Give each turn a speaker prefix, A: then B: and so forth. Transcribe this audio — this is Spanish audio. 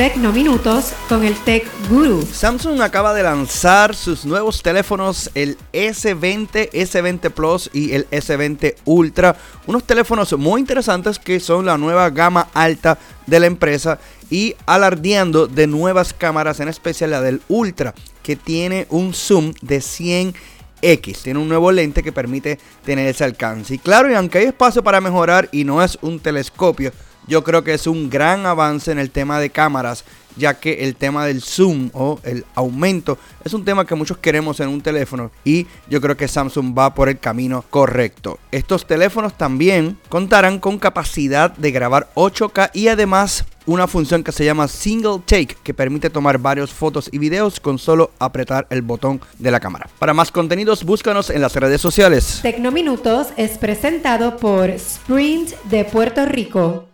A: Tecnominutos con el Tech Guru.
B: Samsung acaba de lanzar sus nuevos teléfonos, el S20, S20 Plus y el S20 Ultra. Unos teléfonos muy interesantes que son la nueva gama alta de la empresa y alardeando de nuevas cámaras, en especial la del Ultra, que tiene un zoom de 100 X. Tiene un nuevo lente que permite tener ese alcance. Y claro, y aunque hay espacio para mejorar y no es un telescopio, yo creo que es un gran avance en el tema de cámaras, ya que el tema del zoom o el aumento es un tema que muchos queremos en un teléfono y yo creo que Samsung va por el camino correcto. Estos teléfonos también contarán con capacidad de grabar 8K y además una función que se llama Single Take que permite tomar varios fotos y videos con solo apretar el botón de la cámara. Para más contenidos búscanos en las redes sociales.
A: Tecnominutos es presentado por Sprint de Puerto Rico.